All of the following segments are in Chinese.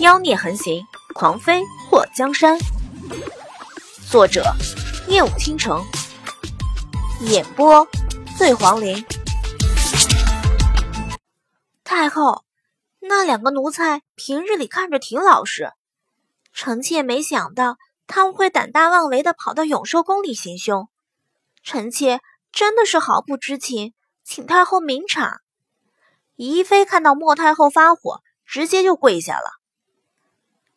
妖孽横行，狂妃破江山。作者：夜舞倾城，演播：醉黄林。太后，那两个奴才平日里看着挺老实，臣妾没想到他们会胆大妄为的跑到永寿宫里行凶，臣妾真的是毫不知情，请太后明察。宜妃看到莫太后发火，直接就跪下了。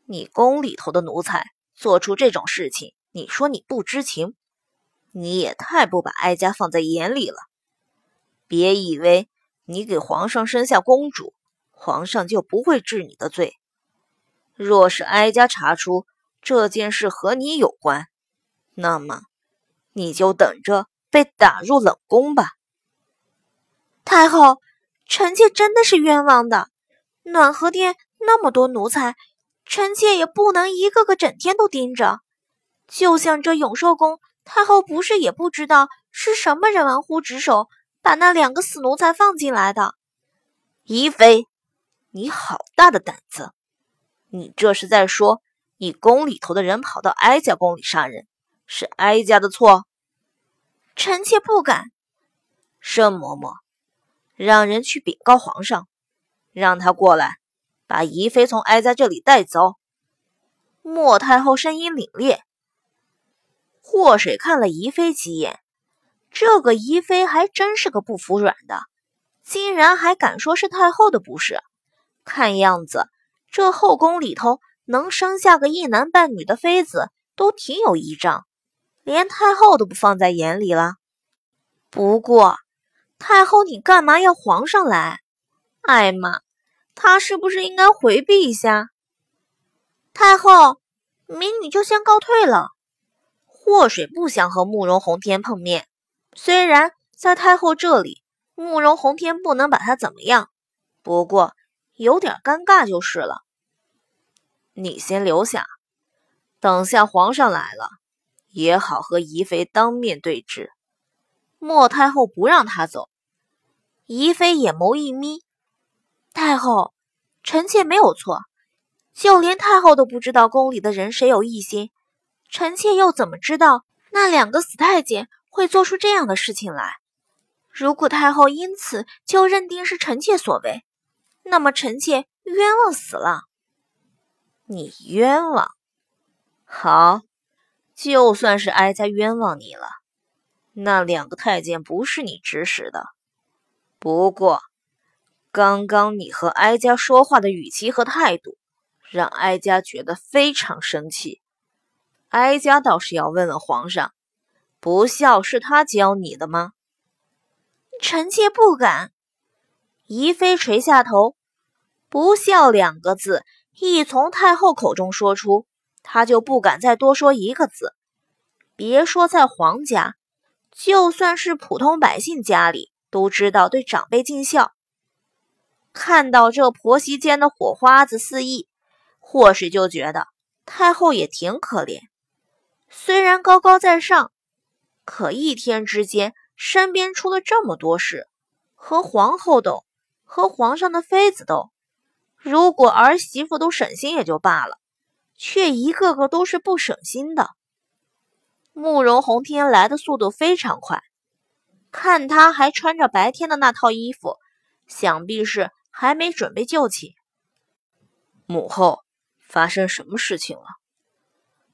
你宫里头的奴才做出这种事情，你说你不知情，你也太不把哀家放在眼里了。别以为你给皇上生下公主，皇上就不会治你的罪。若是哀家查出这件事和你有关，那么你就等着被打入冷宫吧。太后，臣妾真的是冤枉的。暖和殿那么多奴才。臣妾也不能一个个整天都盯着，就像这永寿宫太后不是也不知道是什么人玩忽职守，把那两个死奴才放进来的。宜妃，你好大的胆子！你这是在说你宫里头的人跑到哀家宫里杀人，是哀家的错？臣妾不敢。盛嬷嬷，让人去禀告皇上，让他过来。把宜妃从哀家这里带走。莫太后声音凛冽。祸水看了宜妃几眼，这个宜妃还真是个不服软的，竟然还敢说是太后的不是。看样子，这后宫里头能生下个一男半女的妃子都挺有依仗，连太后都不放在眼里了。不过，太后你干嘛要皇上来？哎妈！他是不是应该回避一下？太后，民女就先告退了。祸水不想和慕容宏天碰面，虽然在太后这里，慕容宏天不能把他怎么样，不过有点尴尬就是了。你先留下，等下皇上来了，也好和宜妃当面对质。莫太后不让他走，宜妃眼眸一眯。太后，臣妾没有错，就连太后都不知道宫里的人谁有异心，臣妾又怎么知道那两个死太监会做出这样的事情来？如果太后因此就认定是臣妾所为，那么臣妾冤枉死了。你冤枉？好，就算是哀家冤枉你了。那两个太监不是你指使的，不过。刚刚你和哀家说话的语气和态度，让哀家觉得非常生气。哀家倒是要问问皇上，不孝是他教你的吗？臣妾不敢。宜妃垂下头，不孝两个字一从太后口中说出，她就不敢再多说一个字。别说在皇家，就算是普通百姓家里，都知道对长辈尽孝。看到这婆媳间的火花子四溢，或许就觉得太后也挺可怜。虽然高高在上，可一天之间身边出了这么多事，和皇后斗，和皇上的妃子斗。如果儿媳妇都省心也就罢了，却一个个都是不省心的。慕容宏天来的速度非常快，看他还穿着白天的那套衣服，想必是。还没准备就寝，母后发生什么事情了？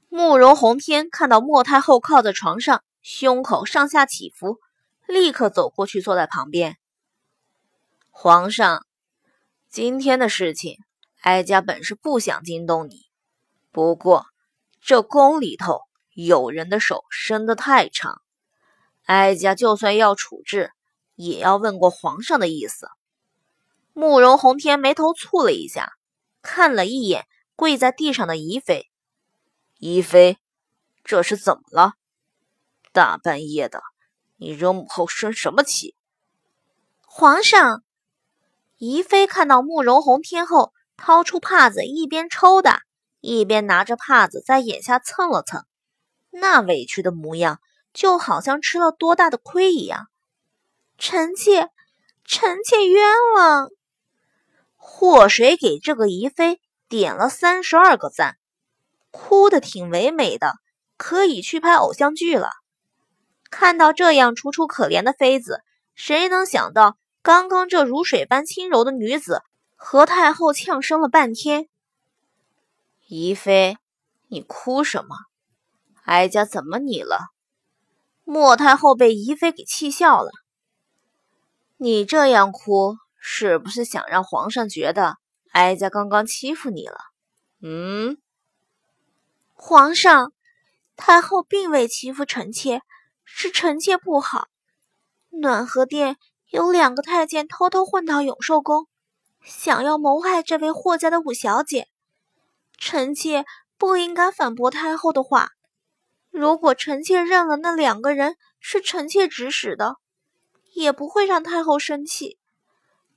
慕容宏天看到莫太后靠在床上，胸口上下起伏，立刻走过去坐在旁边。皇上，今天的事情，哀家本是不想惊动你，不过这宫里头有人的手伸得太长，哀家就算要处置，也要问过皇上的意思。慕容宏天眉头蹙了一下，看了一眼跪在地上的宜妃。宜妃，这是怎么了？大半夜的，你惹母后生什么气？皇上，宜妃看到慕容宏天后，掏出帕子，一边抽打，一边拿着帕子在眼下蹭了蹭，那委屈的模样，就好像吃了多大的亏一样。臣妾，臣妾冤枉。祸水给这个宜妃点了三十二个赞，哭的挺唯美的，可以去拍偶像剧了。看到这样楚楚可怜的妃子，谁能想到刚刚这如水般轻柔的女子和太后呛声了半天？宜妃，你哭什么？哀家怎么你了？莫太后被宜妃给气笑了。你这样哭，是不是想让皇上觉得哀家刚刚欺负你了？嗯，皇上，太后并未欺负臣妾，是臣妾不好。暖和殿有两个太监偷偷混到永寿宫，想要谋害这位霍家的五小姐。臣妾不应该反驳太后的话。如果臣妾认了那两个人是臣妾指使的。也不会让太后生气，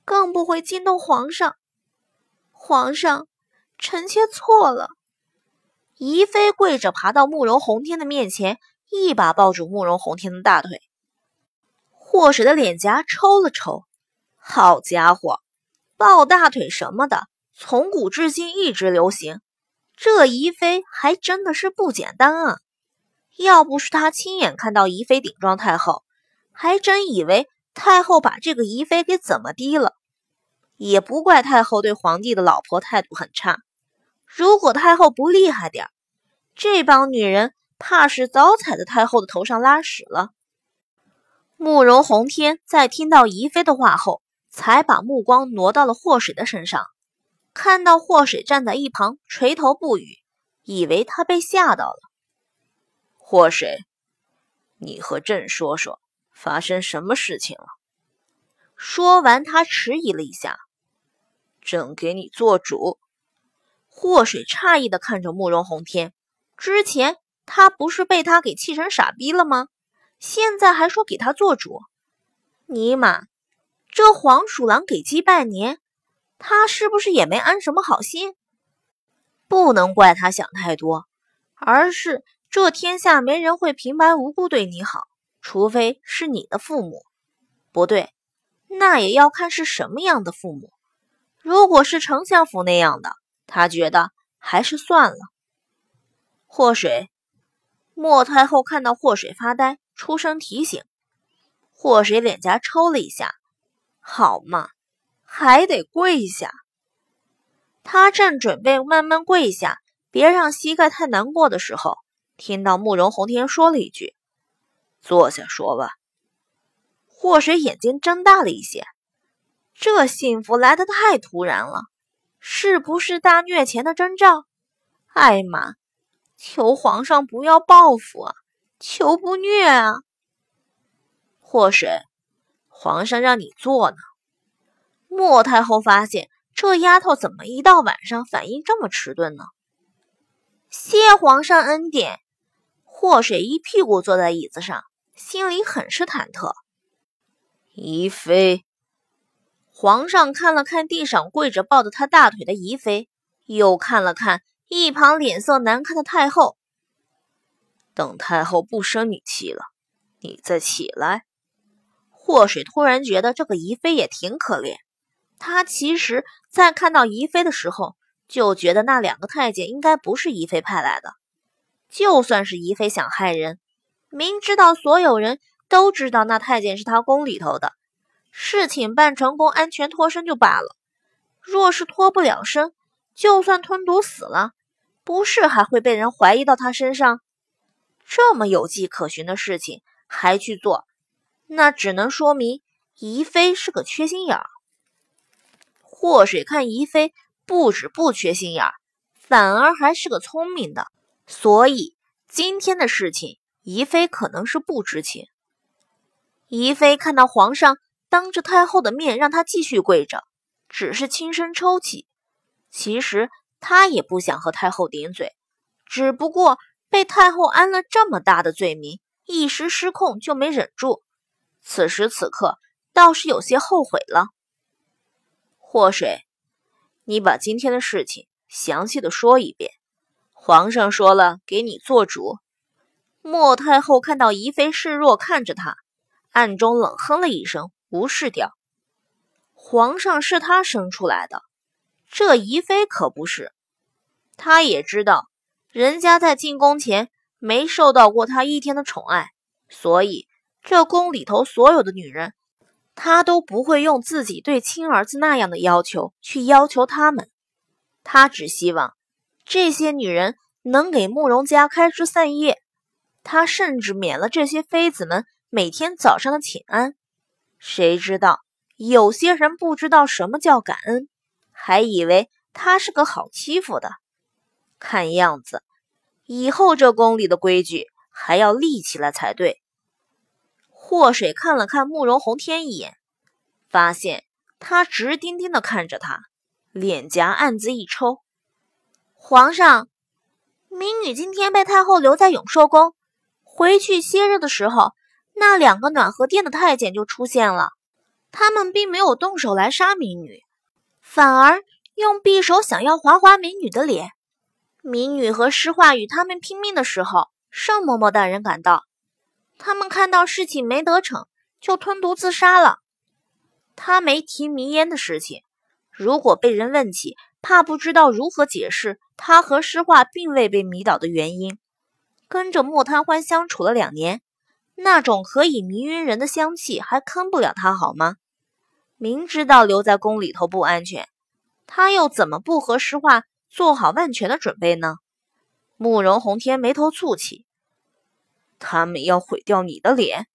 更不会惊动皇上。皇上，臣妾错了。宜妃跪着爬到慕容宏天的面前，一把抱住慕容宏天的大腿。祸水的脸颊抽了抽，好家伙，抱大腿什么的，从古至今一直流行。这宜妃还真的是不简单啊！要不是她亲眼看到宜妃顶撞太后，还真以为。太后把这个宜妃给怎么低了？也不怪太后对皇帝的老婆态度很差。如果太后不厉害点这帮女人怕是早踩在太后的头上拉屎了。慕容宏天在听到宜妃的话后，才把目光挪到了祸水的身上，看到祸水站在一旁垂头不语，以为他被吓到了。祸水，你和朕说说。发生什么事情了？说完，他迟疑了一下。朕给你做主。祸水诧异的看着慕容宏天，之前他不是被他给气成傻逼了吗？现在还说给他做主？尼玛，这黄鼠狼给鸡拜年，他是不是也没安什么好心？不能怪他想太多，而是这天下没人会平白无故对你好。除非是你的父母，不对，那也要看是什么样的父母。如果是丞相府那样的，他觉得还是算了。祸水，莫太后看到祸水发呆，出声提醒。祸水脸颊抽了一下，好嘛，还得跪下。他正准备慢慢跪下，别让膝盖太难过的时候，听到慕容红天说了一句。坐下说吧。祸水眼睛睁大了一些，这幸福来得太突然了，是不是大虐前的征兆？艾玛，求皇上不要报复啊！求不虐啊！祸水，皇上让你坐呢。莫太后发现这丫头怎么一到晚上反应这么迟钝呢？谢皇上恩典。祸水一屁股坐在椅子上。心里很是忐忑。宜妃，皇上看了看地上跪着抱着他大腿的宜妃，又看了看一旁脸色难看的太后。等太后不生你气了，你再起来。祸水突然觉得这个宜妃也挺可怜。他其实，在看到宜妃的时候，就觉得那两个太监应该不是宜妃派来的。就算是宜妃想害人。明知道所有人都知道那太监是他宫里头的，事情办成功、安全脱身就罢了。若是脱不了身，就算吞毒死了，不是还会被人怀疑到他身上？这么有迹可循的事情还去做，那只能说明宜妃是个缺心眼儿。祸水看宜妃不止不缺心眼儿，反而还是个聪明的，所以今天的事情。宜妃可能是不知情。宜妃看到皇上当着太后的面让她继续跪着，只是轻声抽泣。其实她也不想和太后顶嘴，只不过被太后安了这么大的罪名，一时失控就没忍住。此时此刻倒是有些后悔了。祸水，你把今天的事情详细的说一遍。皇上说了，给你做主。莫太后看到宜妃示弱看着她，暗中冷哼了一声，无视掉。皇上是她生出来的，这宜妃可不是。他也知道，人家在进宫前没受到过他一天的宠爱，所以这宫里头所有的女人，他都不会用自己对亲儿子那样的要求去要求他们。他只希望这些女人能给慕容家开枝散叶。他甚至免了这些妃子们每天早上的请安。谁知道有些人不知道什么叫感恩，还以为他是个好欺负的。看样子，以后这宫里的规矩还要立起来才对。祸水看了看慕容洪天一眼，发现他直盯盯的看着他，脸颊暗自一抽。皇上，民女今天被太后留在永寿宫。回去歇着的时候，那两个暖和殿的太监就出现了。他们并没有动手来杀民女，反而用匕首想要划划民女的脸。民女和诗画与他们拼命的时候，盛嬷嬷大人赶到，他们看到事情没得逞，就吞毒自杀了。他没提迷烟的事情，如果被人问起，怕不知道如何解释他和诗画并未被迷倒的原因。跟着莫贪欢相处了两年，那种可以迷晕人的香气还坑不了他好吗？明知道留在宫里头不安全，他又怎么不和石话做好万全的准备呢？慕容洪天眉头蹙起，他们要毁掉你的脸，